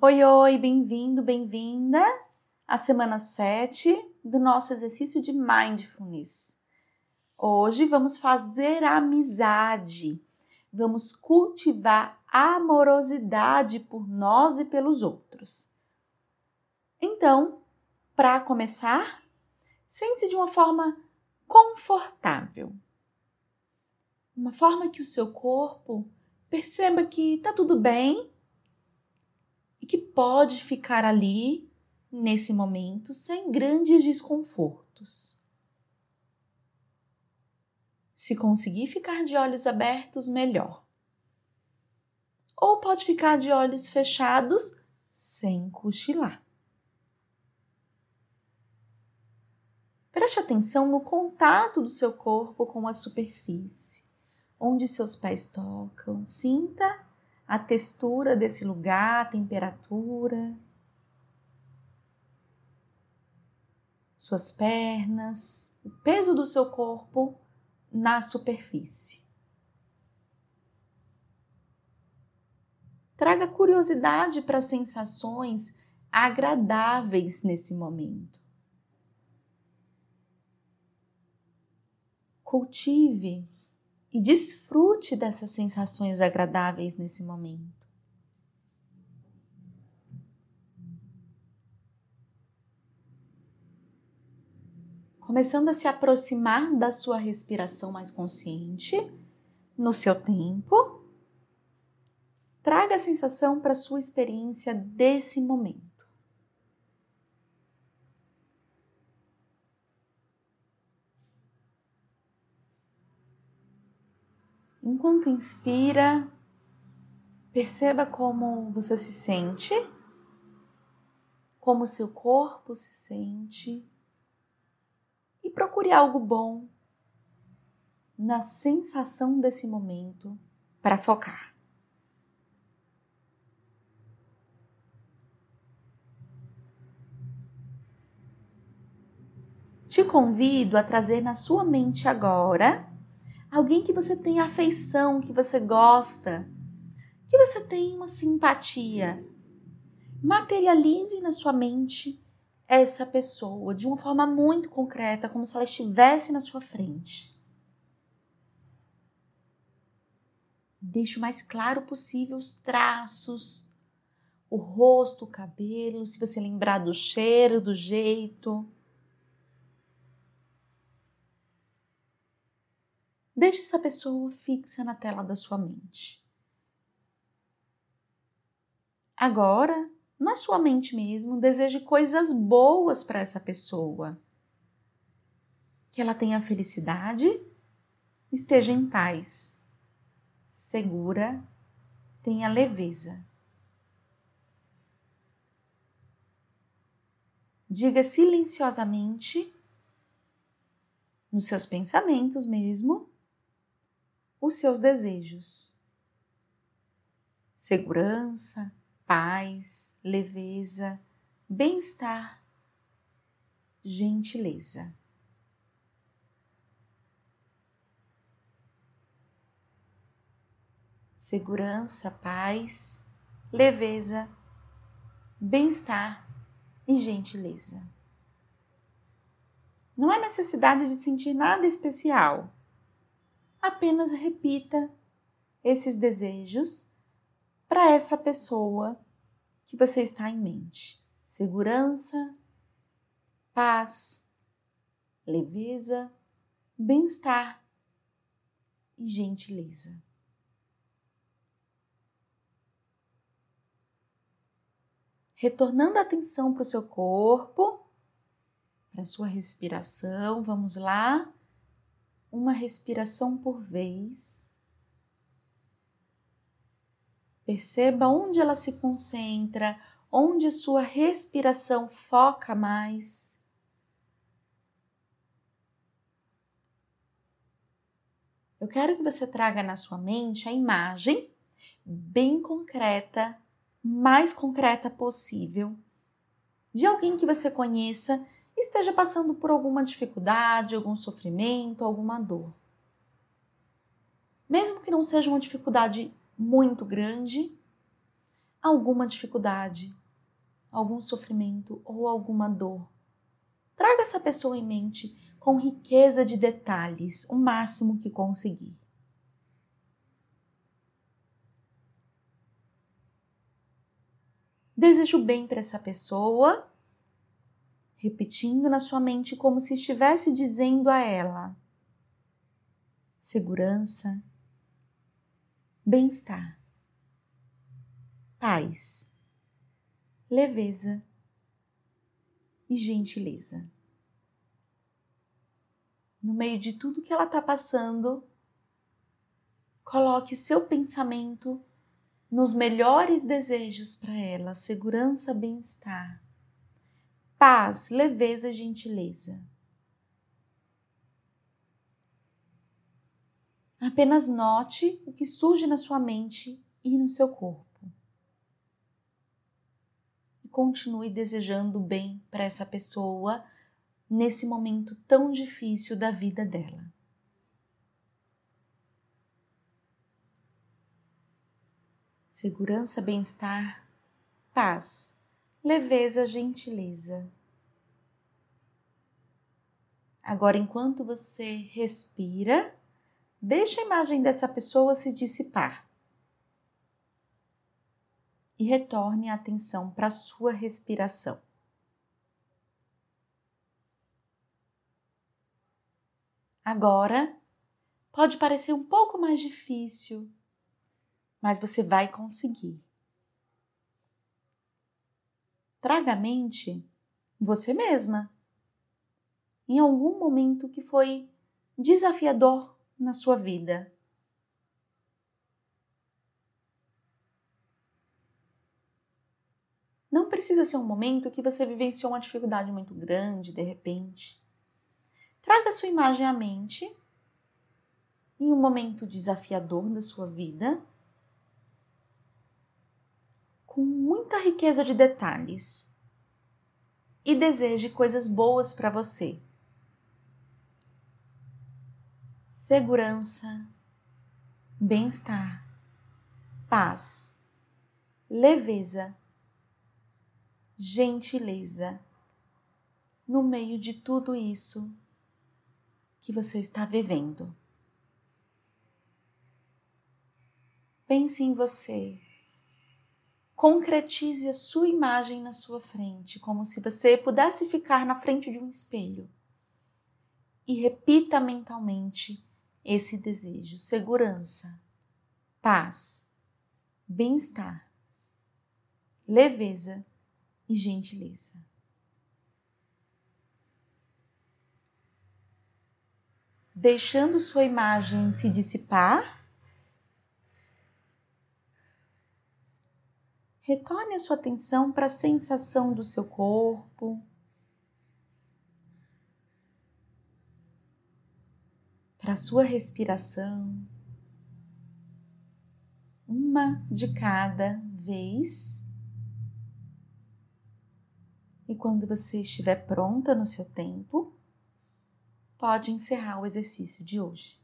Oi, oi, bem-vindo, bem-vinda à semana 7 do nosso exercício de Mindfulness. Hoje vamos fazer amizade, vamos cultivar amorosidade por nós e pelos outros. Então, para começar, sente-se de uma forma confortável. Uma forma que o seu corpo perceba que está tudo bem e que pode ficar ali nesse momento sem grandes desconfortos. Se conseguir ficar de olhos abertos, melhor. Ou pode ficar de olhos fechados sem cochilar. Preste atenção no contato do seu corpo com a superfície, onde seus pés tocam. Sinta a textura desse lugar, a temperatura. Suas pernas, o peso do seu corpo na superfície. Traga curiosidade para sensações agradáveis nesse momento. cultive e desfrute dessas sensações agradáveis nesse momento. Começando a se aproximar da sua respiração mais consciente, no seu tempo, traga a sensação para a sua experiência desse momento. Enquanto inspira, perceba como você se sente, como seu corpo se sente e procure algo bom na sensação desse momento para focar. Te convido a trazer na sua mente agora alguém que você tem afeição, que você gosta, que você tem uma simpatia. Materialize na sua mente essa pessoa de uma forma muito concreta, como se ela estivesse na sua frente. Deixe o mais claro possível os traços, o rosto, o cabelo, se você lembrar do cheiro, do jeito. Deixe essa pessoa fixa na tela da sua mente. Agora, na sua mente mesmo, deseje coisas boas para essa pessoa. Que ela tenha felicidade, esteja em paz, segura, tenha leveza. Diga silenciosamente, nos seus pensamentos mesmo, os seus desejos. Segurança, paz, leveza, bem-estar, gentileza. Segurança, paz, leveza, bem-estar e gentileza. Não há necessidade de sentir nada especial apenas repita esses desejos para essa pessoa que você está em mente. Segurança, paz, leveza, bem-estar e gentileza. Retornando a atenção para o seu corpo, para a sua respiração, vamos lá uma respiração por vez. Perceba onde ela se concentra, onde sua respiração foca mais. Eu quero que você traga na sua mente a imagem bem concreta, mais concreta possível, de alguém que você conheça esteja passando por alguma dificuldade, algum sofrimento, alguma dor. Mesmo que não seja uma dificuldade muito grande, alguma dificuldade, algum sofrimento ou alguma dor. Traga essa pessoa em mente com riqueza de detalhes, o máximo que conseguir. Desejo bem para essa pessoa, repetindo na sua mente como se estivesse dizendo a ela: segurança, bem-estar, paz, leveza. E gentileza. No meio de tudo que ela está passando, coloque seu pensamento nos melhores desejos para ela: segurança, bem-estar, paz, leveza gentileza. Apenas note o que surge na sua mente e no seu corpo. E continue desejando bem para essa pessoa nesse momento tão difícil da vida dela. segurança, bem-estar, paz, leveza, gentileza. Agora, enquanto você respira, deixa a imagem dessa pessoa se dissipar e retorne a atenção para a sua respiração. Agora, pode parecer um pouco mais difícil mas você vai conseguir. Traga à mente você mesma em algum momento que foi desafiador na sua vida. Não precisa ser um momento que você vivenciou uma dificuldade muito grande de repente. Traga sua imagem à mente em um momento desafiador da sua vida com muita riqueza de detalhes e deseje coisas boas para você. Segurança, bem-estar, paz, leveza, gentileza no meio de tudo isso que você está vivendo. Pense em você concretize a sua imagem na sua frente, como se você pudesse ficar na frente de um espelho. E repita mentalmente esse desejo: segurança, paz, bem-estar, leveza e gentileza. Deixando sua imagem se dissipar, Retorne a sua atenção para a sensação do seu corpo. Para a sua respiração. Uma de cada vez. E quando você estiver pronta no seu tempo, pode encerrar o exercício de hoje.